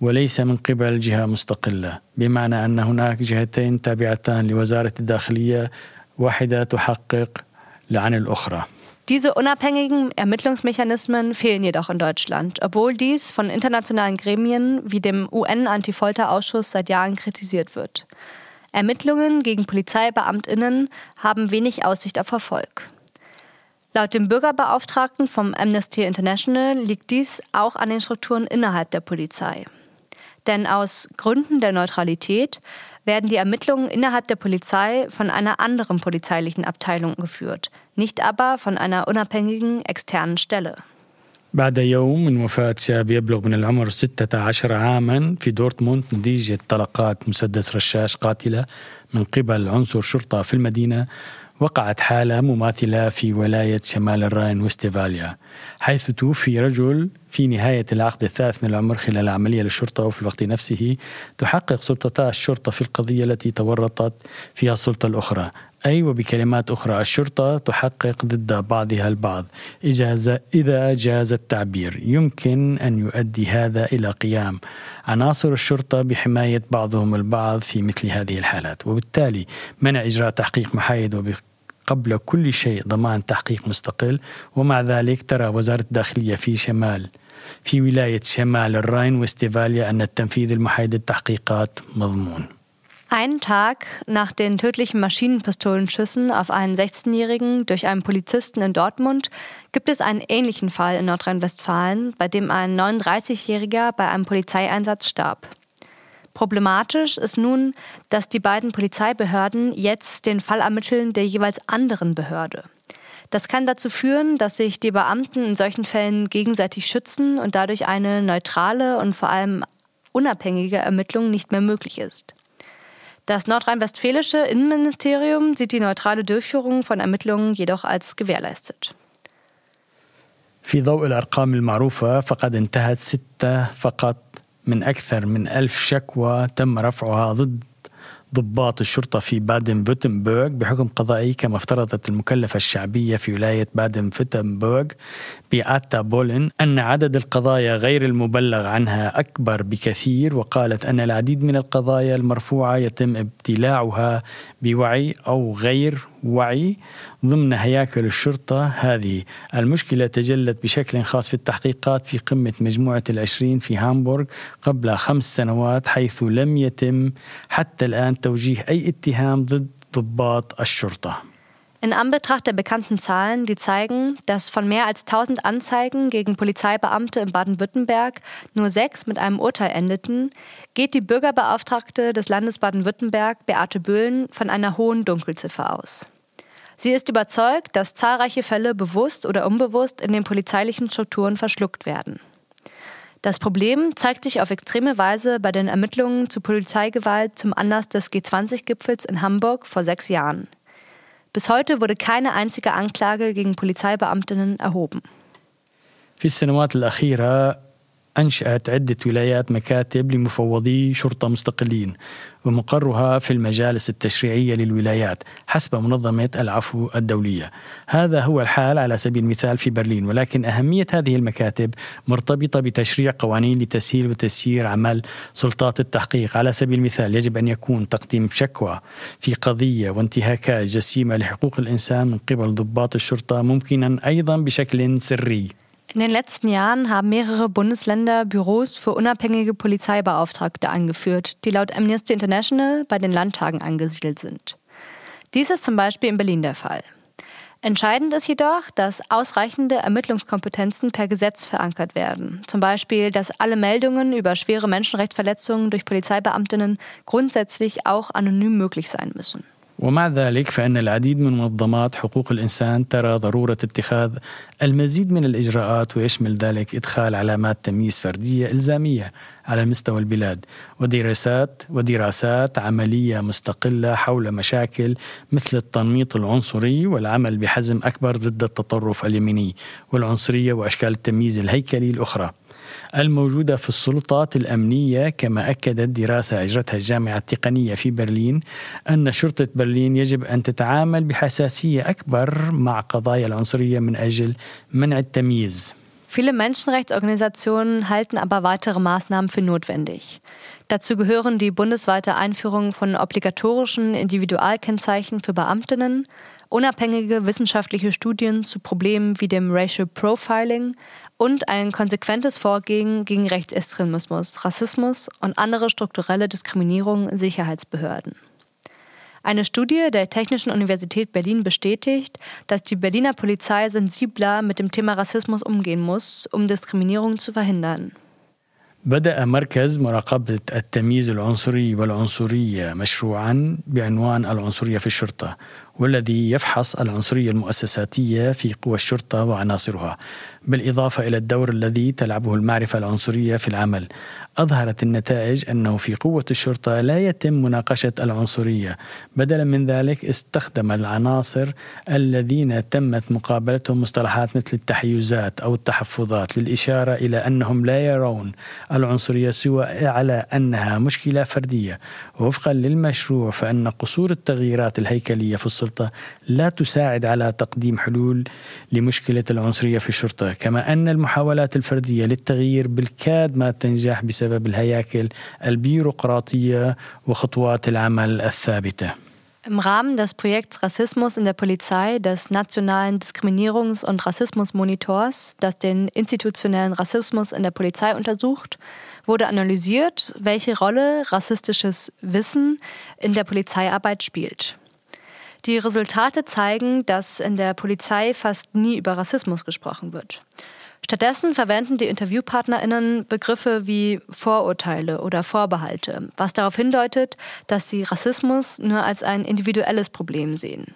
وليس من قبل جهة مستقلة. بمعنى أن هناك جهتين تابعتان لوزارة الداخلية واحدة تحقق Diese unabhängigen Ermittlungsmechanismen fehlen jedoch in Deutschland, obwohl dies von internationalen Gremien wie dem UN-Antifolterausschuss seit Jahren kritisiert wird. Ermittlungen gegen Polizeibeamtinnen haben wenig Aussicht auf Erfolg. Laut dem Bürgerbeauftragten vom Amnesty International liegt dies auch an den Strukturen innerhalb der Polizei. Denn aus Gründen der Neutralität werden die Ermittlungen innerhalb der Polizei von einer anderen polizeilichen Abteilung geführt, nicht aber von einer unabhängigen externen Stelle. بعد يوم من وفاة شاب يبلغ من العمر 16 عاما في دورتموند نتيجة طلقات مسدس رشاش قاتلة من قبل عنصر شرطة في المدينة وقعت حالة مماثلة في ولاية شمال الراين وستيفاليا حيث توفي رجل في نهاية العقد الثالث من العمر خلال عملية للشرطة وفي الوقت نفسه تحقق سلطتا الشرطة في القضية التي تورطت فيها السلطة الأخرى. أي وبكلمات أخرى الشرطة تحقق ضد بعضها البعض إذا جاز التعبير. يمكن أن يؤدي هذا إلى قيام عناصر الشرطة بحماية بعضهم البعض في مثل هذه الحالات. وبالتالي منع إجراء تحقيق محايد وب قبل كل شيء ضمان تحقيق مستقل ومع ذلك ترى وزارة الداخلية في شمال في ولاية شمال الراين واستفاليا أن التنفيذ المحايد للتحقيقات مضمون Einen Tag nach den tödlichen Maschinenpistolenschüssen auf einen 16-Jährigen durch einen Polizisten in Dortmund gibt es einen ähnlichen Fall in Nordrhein-Westfalen, bei dem ein 39-Jähriger bei einem Polizeieinsatz starb. Problematisch ist nun, dass die beiden Polizeibehörden jetzt den Fall ermitteln der jeweils anderen Behörde. Das kann dazu führen, dass sich die Beamten in solchen Fällen gegenseitig schützen und dadurch eine neutrale und vor allem unabhängige Ermittlung nicht mehr möglich ist. Das nordrhein-westfälische Innenministerium sieht die neutrale Durchführung von Ermittlungen jedoch als gewährleistet. في ضوء الأرقام المعروفة فقد انتهت ستة فقط من أكثر من ألف شكوى تم رفعها ضد ضباط الشرطة في بادن فوتنبورغ بحكم قضائي كما افترضت المكلفة الشعبية في ولاية بادن فوتنبورغ بياتا بولن أن عدد القضايا غير المبلغ عنها أكبر بكثير وقالت أن العديد من القضايا المرفوعة يتم ابتلاعها بوعي أو غير وعي ضمن هياكل الشرطة هذه. المشكلة تجلت بشكل خاص في التحقيقات في قمة مجموعة العشرين في هامبورغ قبل خمس سنوات حيث لم يتم حتى الآن توجيه أي اتهام ضد ضباط الشرطة. In Anbetracht der bekannten Zahlen, die zeigen, dass von mehr als 1000 Anzeigen gegen Polizeibeamte in Baden-Württemberg nur sechs mit einem Urteil endeten, geht die Bürgerbeauftragte des Landes Baden-Württemberg, Beate Böhlen, von einer hohen Dunkelziffer aus. Sie ist überzeugt, dass zahlreiche Fälle bewusst oder unbewusst in den polizeilichen Strukturen verschluckt werden. Das Problem zeigt sich auf extreme Weise bei den Ermittlungen zu Polizeigewalt zum Anlass des G20-Gipfels in Hamburg vor sechs Jahren. Bis heute wurde keine einzige Anklage gegen Polizeibeamtinnen erhoben. في السنوات الأخيرة أنشأت عدة ولايات مكاتب لمفوضي شرطة مستقلين ومقرها في المجالس التشريعية للولايات حسب منظمة العفو الدولية. هذا هو الحال على سبيل المثال في برلين ولكن أهمية هذه المكاتب مرتبطة بتشريع قوانين لتسهيل وتسيير عمل سلطات التحقيق. على سبيل المثال يجب أن يكون تقديم شكوى في قضية وانتهاكات جسيمة لحقوق الإنسان من قبل ضباط الشرطة ممكنا أيضا بشكل سري. In den letzten Jahren haben mehrere Bundesländer Büros für unabhängige Polizeibeauftragte angeführt, die laut Amnesty International bei den Landtagen angesiedelt sind. Dies ist zum Beispiel in Berlin der Fall. Entscheidend ist jedoch, dass ausreichende Ermittlungskompetenzen per Gesetz verankert werden. Zum Beispiel, dass alle Meldungen über schwere Menschenrechtsverletzungen durch Polizeibeamtinnen grundsätzlich auch anonym möglich sein müssen. ومع ذلك فإن العديد من منظمات حقوق الإنسان ترى ضرورة اتخاذ المزيد من الإجراءات ويشمل ذلك إدخال علامات تمييز فردية إلزامية على مستوى البلاد ودراسات ودراسات عملية مستقلة حول مشاكل مثل التنميط العنصري والعمل بحزم أكبر ضد التطرف اليميني والعنصرية وأشكال التمييز الهيكلي الأخرى. الموجودة في السلطات الأمنية كما أكدت دراسة أجرتها الجامعة التقنية في برلين أن شرطة برلين يجب أن تتعامل بحساسية أكبر مع قضايا العنصرية من أجل منع التمييز Viele Menschenrechtsorganisationen halten aber weitere Maßnahmen für notwendig. Dazu gehören die bundesweite Einführung von obligatorischen Individualkennzeichen für Beamtinnen, unabhängige wissenschaftliche Studien zu Problemen wie dem Racial Profiling und ein konsequentes Vorgehen gegen Rechtsextremismus, Rassismus und andere strukturelle Diskriminierung in Sicherheitsbehörden. Eine Studie der Technischen Universität Berlin bestätigt, dass die Berliner Polizei sensibler mit dem Thema Rassismus umgehen muss, um Diskriminierung zu verhindern. بدأ مركز مراقبة التمييز العنصري والعنصرية مشروعا بعنوان العنصرية في الشرطة والذي يفحص العنصرية المؤسساتية في قوى الشرطة وعناصرها بالإضافة إلى الدور الذي تلعبه المعرفة العنصرية في العمل. أظهرت النتائج أنه في قوة الشرطة لا يتم مناقشة العنصرية. بدلا من ذلك استخدم العناصر الذين تمت مقابلتهم مصطلحات مثل التحيزات أو التحفظات للإشارة إلى أنهم لا يرون العنصرية سوى على أنها مشكلة فردية. ووفقا للمشروع فإن قصور التغييرات الهيكلية في السلطة لا تساعد على تقديم حلول لمشكلة العنصرية في الشرطة. كما أن المحاولات الفردية للتغيير بالكاد ما تنجح بسبب الهياكل البيروقراطية وخطوات العمل الثابتة Im Rahmen des Projekts Rassismus in der Polizei des Nationalen Diskriminierungs- und Rassismusmonitors, das den institutionellen Rassismus in der Polizei untersucht, wurde analysiert, welche Rolle rassistisches Wissen in der Polizeiarbeit spielt. Die Resultate zeigen, dass in der Polizei fast nie über Rassismus gesprochen wird. Stattdessen verwenden die InterviewpartnerInnen Begriffe wie Vorurteile oder Vorbehalte, was darauf hindeutet, dass sie Rassismus nur als ein individuelles Problem sehen.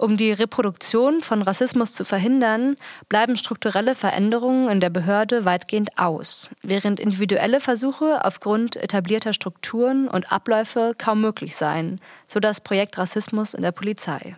Um die Reproduktion von Rassismus zu verhindern, bleiben strukturelle Veränderungen in der Behörde weitgehend aus, während individuelle Versuche aufgrund etablierter Strukturen und Abläufe kaum möglich seien, so das Projekt Rassismus in der Polizei.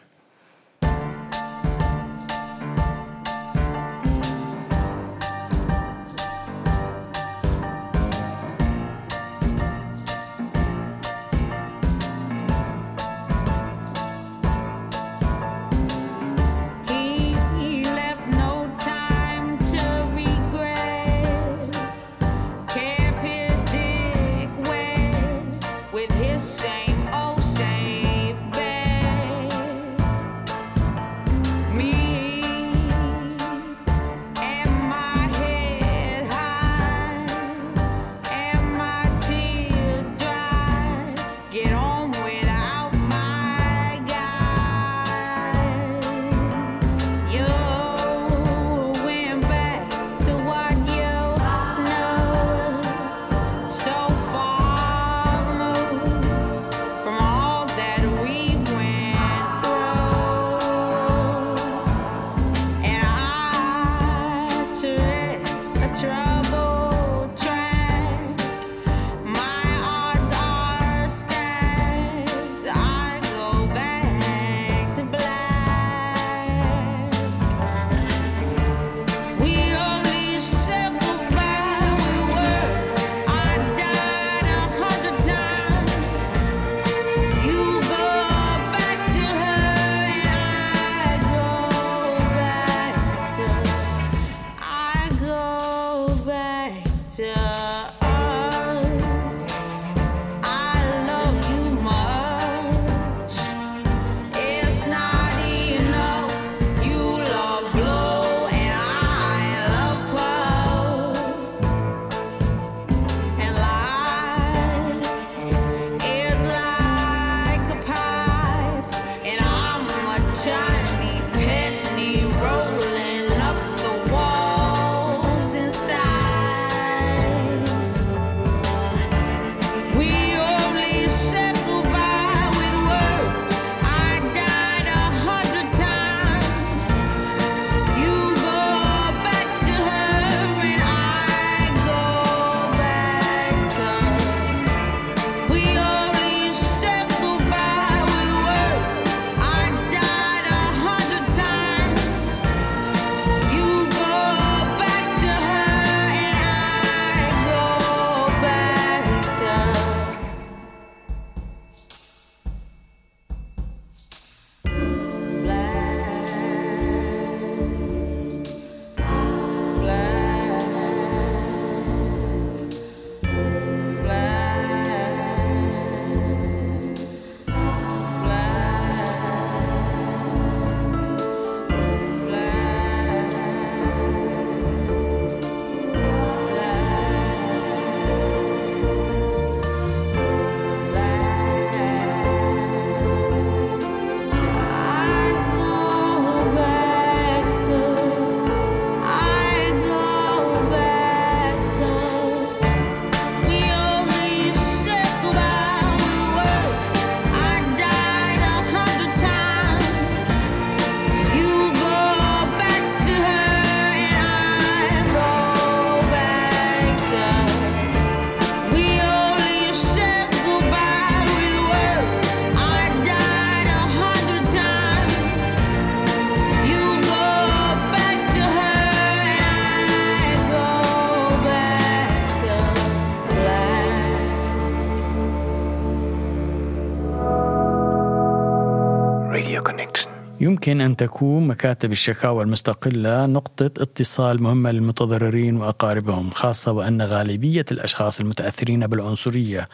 يمكن أن تكون مكاتب الشكاوى المستقلة نقطة اتصال مهمة للمتضررين وأقاربهم خاصة وأن غالبية الأشخاص المتأثرين بالعنصرية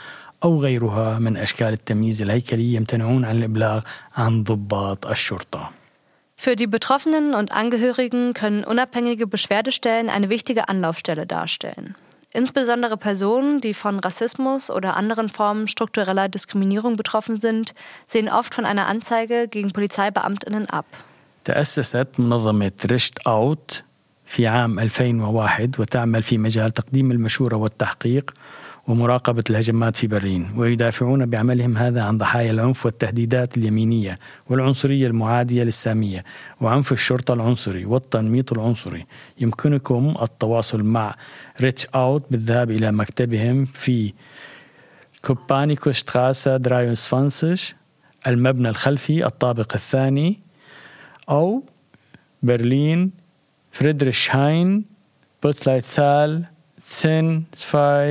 أو غيرها من أشكال التمييز الهيكلي يمتنعون عن الإبلاغ عن ضباط الشرطة Für die Betroffenen und Angehörigen können unabhängige Beschwerdestellen eine wichtige Anlaufstelle darstellen. Insbesondere Personen, die von Rassismus oder anderen Formen struktureller Diskriminierung betroffen sind, sehen oft von einer Anzeige gegen Polizeibeamtinnen ab. تأسست منظمة ريشت أوت في عام 2001 وتعمل في مجال تقديم المشورة والتحقيق ومراقبة الهجمات في برلين ويدافعون بعملهم هذا عن ضحايا العنف والتهديدات اليمينية والعنصرية المعادية للسامية وعنف الشرطة العنصري والتنميط العنصري. يمكنكم التواصل مع ريتش أوت بالذهاب إلى مكتبهم في كوبانيكو شتراسا 23 المبنى الخلفي الطابق الثاني أو برلين فريدريشهاين بوتسلايتسال 10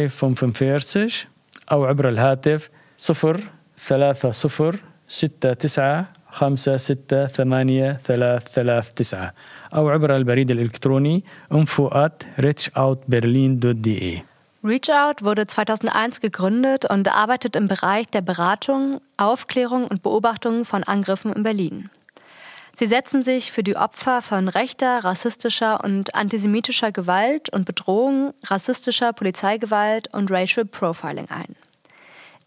45 أو عبر الهاتف 0 3 0 6 9 5 6 8 3 3 9 أو عبر البريد الإلكتروني info at reachoutberlin.de Reach Out wurde 2001 gegründet und arbeitet im Bereich der Beratung, Aufklärung und Beobachtung von Angriffen in Berlin. Sie setzen sich für die Opfer von rechter, rassistischer und antisemitischer Gewalt und Bedrohung, rassistischer Polizeigewalt und Racial Profiling ein.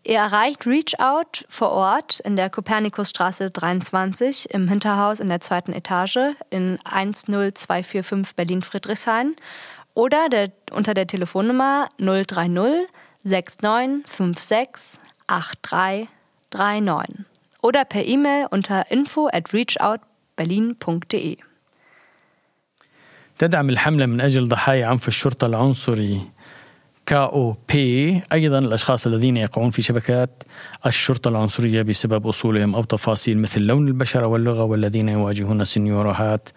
Ihr erreicht Reach Out vor Ort in der Kopernikusstraße 23 im Hinterhaus in der zweiten Etage in 10245 Berlin-Friedrichshain oder der, unter der Telefonnummer 030 6956 8339 oder per E-Mail unter info at reachoutberlin.de. تدعم الحملة من أجل ضحايا عنف الشرطة العنصري كاو بي أيضا الأشخاص الذين يقعون في شبكات الشرطة العنصرية بسبب أصولهم أو تفاصيل مثل لون البشرة واللغة والذين يواجهون سنيورهات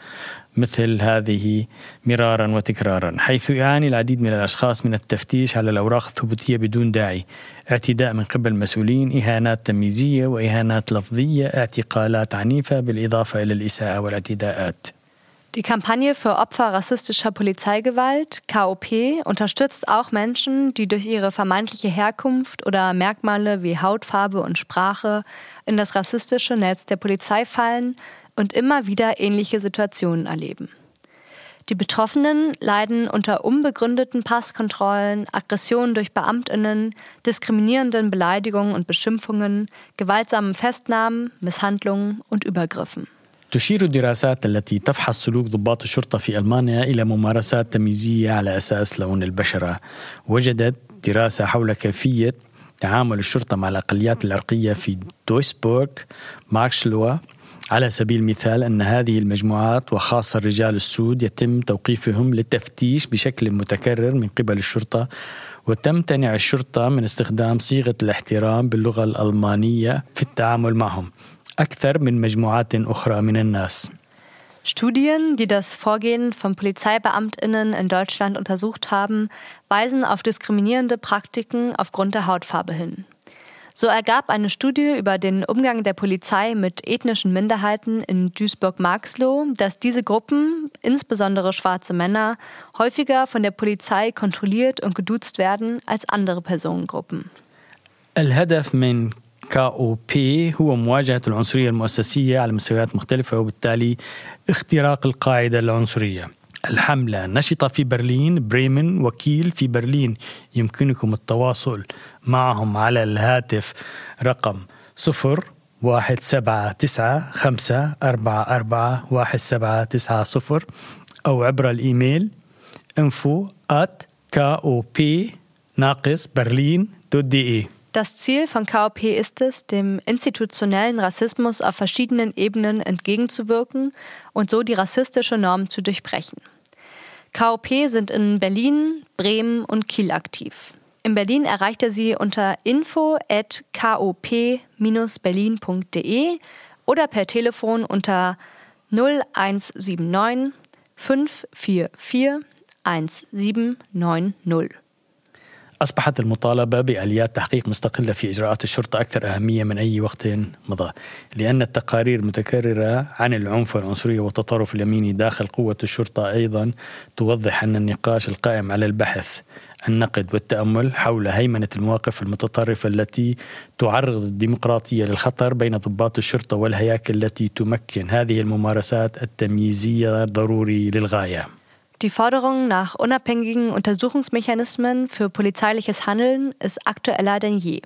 مثل هذه مرارا وتكرارا حيث يعاني العديد من الأشخاص من التفتيش على الأوراق الثبوتية بدون داعي اعتداء من قبل مسؤولين إهانات تمييزية وإهانات لفظية اعتقالات عنيفة بالإضافة إلى الإساءة والاعتداءات Die Kampagne für Opfer rassistischer Polizeigewalt, KOP, unterstützt auch Menschen, die durch ihre vermeintliche Herkunft oder Merkmale wie Hautfarbe und Sprache in das rassistische Netz der Polizei fallen und immer wieder ähnliche Situationen erleben. Die Betroffenen leiden unter unbegründeten Passkontrollen, Aggressionen durch Beamtinnen, diskriminierenden Beleidigungen und Beschimpfungen, gewaltsamen Festnahmen, Misshandlungen und Übergriffen. تشير الدراسات التي تفحص سلوك ضباط الشرطة في ألمانيا إلى ممارسات تمييزية على أساس لون البشرة وجدت دراسة حول كيفية تعامل الشرطة مع الأقليات العرقية في دويسبورغ ماركشلوا على سبيل المثال أن هذه المجموعات وخاصة الرجال السود يتم توقيفهم للتفتيش بشكل متكرر من قبل الشرطة وتمتنع الشرطة من استخدام صيغة الاحترام باللغة الألمانية في التعامل معهم أكثر من مجموعات أخرى من الناس Studien, die das Vorgehen von PolizeibeamtInnen in Deutschland untersucht haben, weisen auf diskriminierende Praktiken aufgrund der Hautfarbe hin. So ergab eine Studie über den Umgang der Polizei mit ethnischen Minderheiten in Duisburg-Marxloh, dass diese Gruppen, insbesondere schwarze Männer, häufiger von der Polizei kontrolliert und geduzt werden als andere Personengruppen. الهدف من كاو بي هو مواجهة العنصرية المؤسسية على مستويات مختلفة وبالتالي اختراق القاعدة العنصرية الحملة. نشطة في برلين بريمن وكيل في برلين. يمكنكم التواصل معهم على الهاتف رقم صفر واحد سبعة تسعة خمسة أربعة أربعة واحد سبعة تسعة صفر أو عبر الإيميل info at kop ناقص برلين دوت دي إي Das Ziel von KOP ist es, dem institutionellen Rassismus auf verschiedenen Ebenen entgegenzuwirken und so die rassistische Norm zu durchbrechen. KOP sind in Berlin, Bremen und Kiel aktiv. In Berlin erreicht er sie unter info at kop-berlin.de oder per Telefon unter 0179 544 1790. أصبحت المطالبة بآليات تحقيق مستقلة في إجراءات الشرطة أكثر أهمية من أي وقت مضى لأن التقارير المتكررة عن العنف والعنصرية والتطرف اليميني داخل قوة الشرطة أيضا توضح أن النقاش القائم على البحث النقد والتأمل حول هيمنة المواقف المتطرفة التي تعرض الديمقراطية للخطر بين ضباط الشرطة والهياكل التي تمكن هذه الممارسات التمييزية ضروري للغاية. Die Forderung nach unabhängigen Untersuchungsmechanismen für polizeiliches Handeln ist aktueller denn je.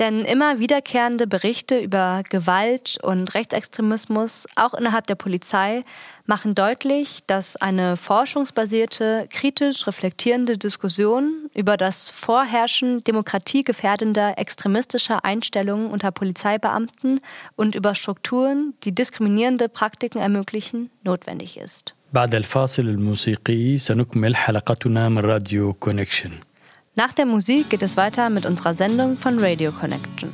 Denn immer wiederkehrende Berichte über Gewalt und Rechtsextremismus, auch innerhalb der Polizei, machen deutlich, dass eine forschungsbasierte, kritisch reflektierende Diskussion über das Vorherrschen demokratiegefährdender extremistischer Einstellungen unter Polizeibeamten und über Strukturen, die diskriminierende Praktiken ermöglichen, notwendig ist. بعد الفاصل الموسيقي سنكمل حلقتنا من راديو كونكشن Nach der Musik geht es weiter mit unserer Sendung von Radio Connection.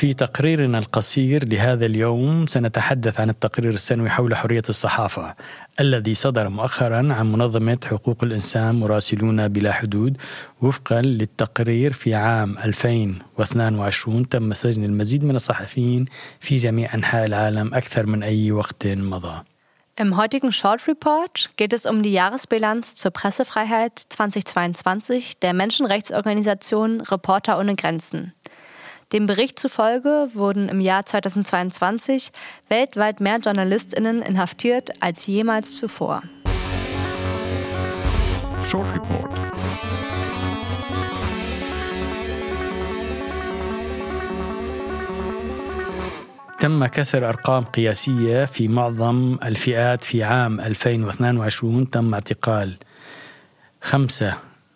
في تقريرنا القصير لهذا اليوم سنتحدث عن التقرير السنوي حول حرية الصحافة الذي صدر مؤخرا عن منظمة حقوق الإنسان مراسلون بلا حدود وفقا للتقرير في عام 2022 تم سجن المزيد من الصحفيين في جميع أنحاء العالم أكثر من أي وقت مضى Im heutigen Short Report geht es um die Jahresbilanz zur Pressefreiheit 2022 der Menschenrechtsorganisation Reporter ohne Grenzen. Dem Bericht zufolge wurden im Jahr 2022 weltweit mehr JournalistInnen inhaftiert als jemals zuvor. Short Report. تم كسر أرقام قياسية في معظم الفئات في عام 2022 تم اعتقال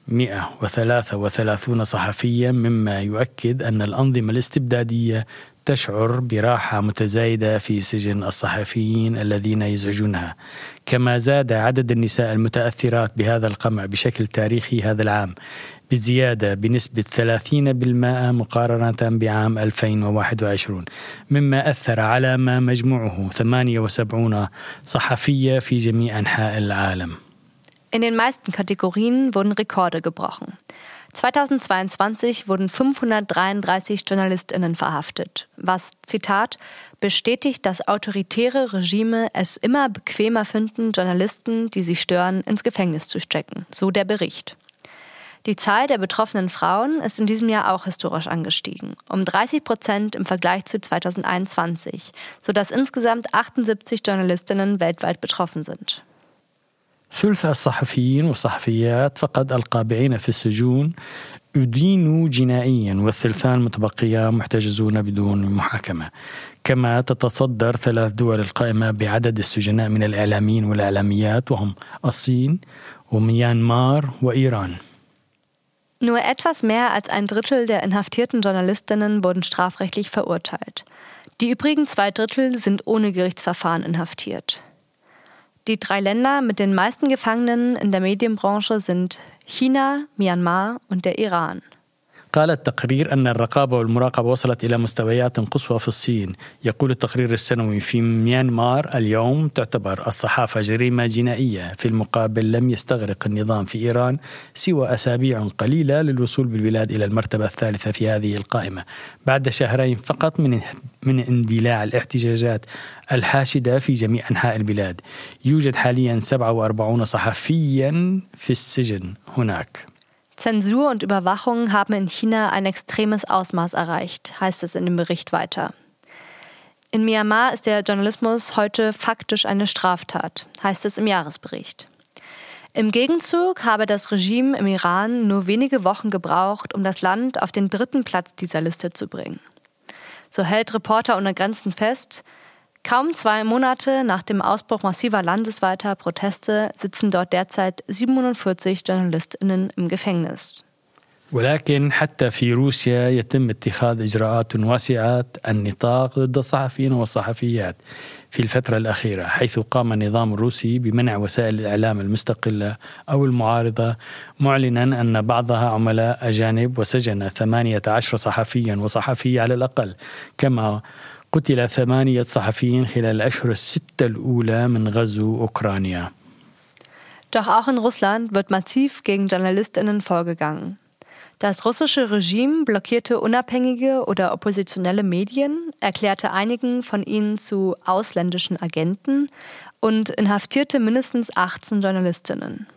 533 صحفيا مما يؤكد أن الأنظمة الاستبدادية تشعر براحة متزايدة في سجن الصحفيين الذين يزعجونها. كما زاد عدد النساء المتأثرات بهذا القمع بشكل تاريخي هذا العام بزيادة بنسبة 30% مقارنة بعام 2021 مما أثر على ما مجموعه 78 صحفية في جميع أنحاء العالم. In den meisten Kategorien wurden Rekorde gebrochen. 2022 wurden 533 JournalistInnen verhaftet, was, Zitat, bestätigt, dass autoritäre Regime es immer bequemer finden, Journalisten, die sie stören, ins Gefängnis zu stecken, so der Bericht. Die Zahl der betroffenen Frauen ist in diesem Jahr auch historisch angestiegen, um 30 Prozent im Vergleich zu 2021, sodass insgesamt 78 Journalistinnen weltweit betroffen sind. ثلث الصحفيين والصحفيات فقد القابعين في السجون أدينوا جنائيا والثلثان المتبقيان محتجزون بدون محاكمة كما تتصدر ثلاث دول القائمة بعدد السجناء من الإعلاميين والإعلاميات وهم الصين وميانمار وإيران Nur etwas mehr als ein Drittel der inhaftierten Journalistinnen wurden strafrechtlich verurteilt. Die übrigen zwei Drittel sind ohne Gerichtsverfahren inhaftiert. Die drei Länder mit den meisten Gefangenen in der Medienbranche sind China, Myanmar und der Iran. قال التقرير أن الرقابة والمراقبة وصلت إلى مستويات قصوى في الصين. يقول التقرير السنوي في ميانمار اليوم تعتبر الصحافة جريمة جنائية. في المقابل لم يستغرق النظام في إيران سوى أسابيع قليلة للوصول بالبلاد إلى المرتبة الثالثة في هذه القائمة. بعد شهرين فقط من من اندلاع الاحتجاجات الحاشدة في جميع أنحاء البلاد. يوجد حاليا 47 صحفيا في السجن هناك. Zensur und Überwachung haben in China ein extremes Ausmaß erreicht, heißt es in dem Bericht weiter. In Myanmar ist der Journalismus heute faktisch eine Straftat, heißt es im Jahresbericht. Im Gegenzug habe das Regime im Iran nur wenige Wochen gebraucht, um das Land auf den dritten Platz dieser Liste zu bringen. So hält Reporter ohne Grenzen fest, Kaum zwei Monate nach dem Ausbruch massiver landesweiter Proteste sitzen dort derzeit 47 JournalistInnen im Gefängnis. ولكن حتى في روسيا يتم اتخاذ إجراءات واسعه النطاق ضد الصحفيين والصحفيات في الفترة الأخيرة حيث قام النظام الروسي بمنع وسائل الإعلام المستقلة أو المعارضة معلنا أن بعضها عملاء أجانب وسجن 18 صحفيا وصحفية على الأقل كما قتل ثمانيه صحفيين خلال الاشهر السته الاولى من غزو اوكرانيا Doch auch in Russland wird massiv gegen JournalistInnen vorgegangen. Das russische Regime blockierte unabhängige oder oppositionelle Medien, erklärte einigen von ihnen zu ausländischen Agenten und inhaftierte mindestens 18 Journalistinnen.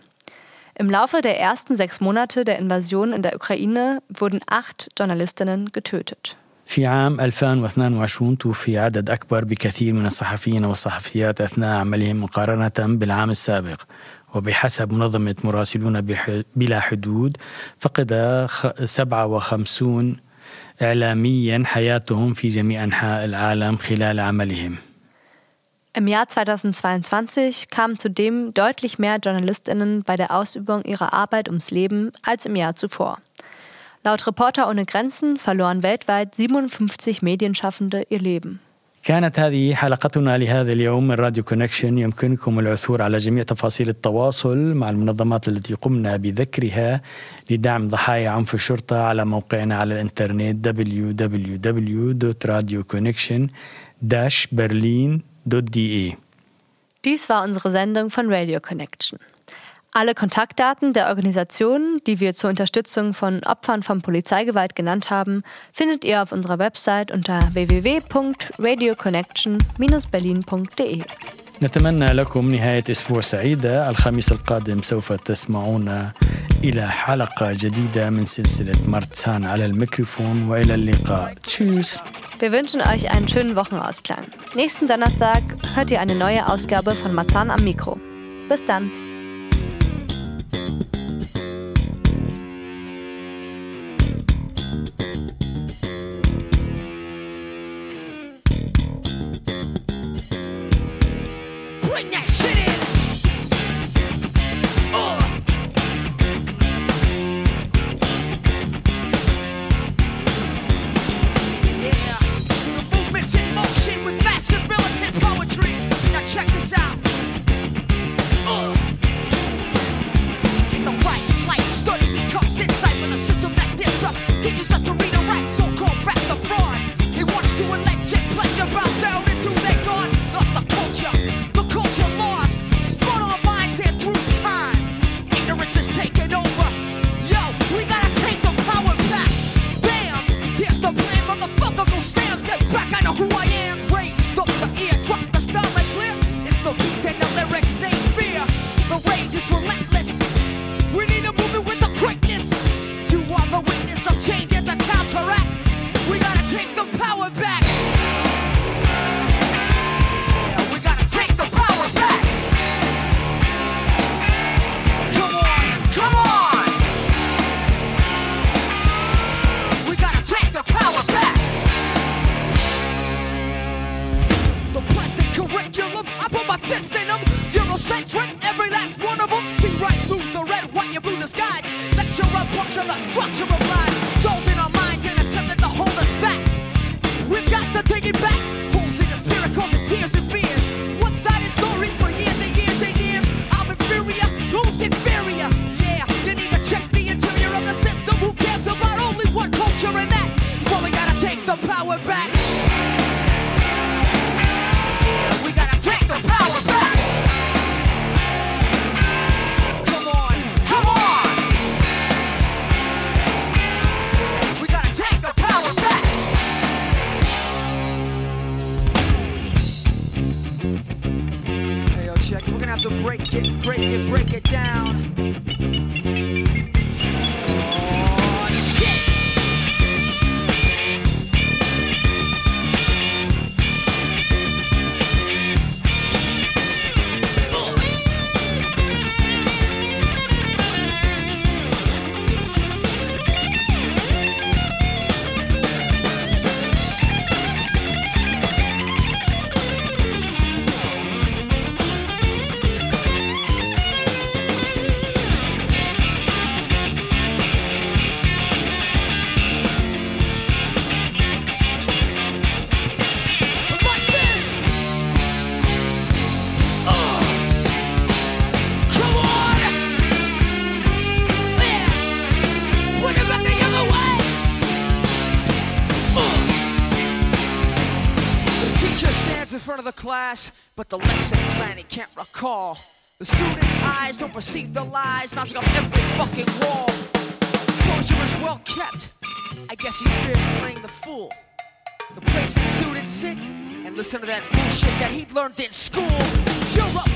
Im Laufe der ersten sechs Monate der Invasion in der Ukraine wurden acht Journalistinnen getötet. في عام 2022 توفي عدد أكبر بكثير من الصحفيين والصحفيات أثناء عملهم مقارنة بالعام السابق وبحسب منظمة مراسلون بلا حدود فقد خ- 57 إعلاميا حياتهم في جميع أنحاء العالم خلال عملهم Im Jahr 2022 kamen zudem deutlich mehr JournalistInnen bei der Ausübung ihrer Arbeit ums Leben als im Jahr zuvor. Laut Reporter ohne Grenzen verloren weltweit 57 Medienschaffende ihr Leben. كانت هذه حلقتنا لهذا اليوم من راديو كونكشن يمكنكم العثور على جميع تفاصيل التواصل مع المنظمات التي قمنا بذكرها لدعم ضحايا عنف الشرطة على موقعنا على الإنترنت www.radioconnection-berlin.de Dies war unsere Sendung von Radio Connection. Alle Kontaktdaten der Organisation, die wir zur Unterstützung von Opfern von Polizeigewalt genannt haben, findet ihr auf unserer Website unter www.radioconnection-berlin.de. نتمنى لكم نهاية أسبوع سعيدة الخميس القادم سوف تسمعون إلى حلقة جديدة من سلسلة مرتسان على الميكروفون وإلى اللقاء تشوس Wir wünschen euch einen schönen Wochenausklang. Nächsten Donnerstag hört ihr eine neue Ausgabe von Marzahn am Mikro. Bis dann. a rude disguise. Lecture up, puncture the structure of life. break it, break it. listen to that bullshit that he learned in school. You're a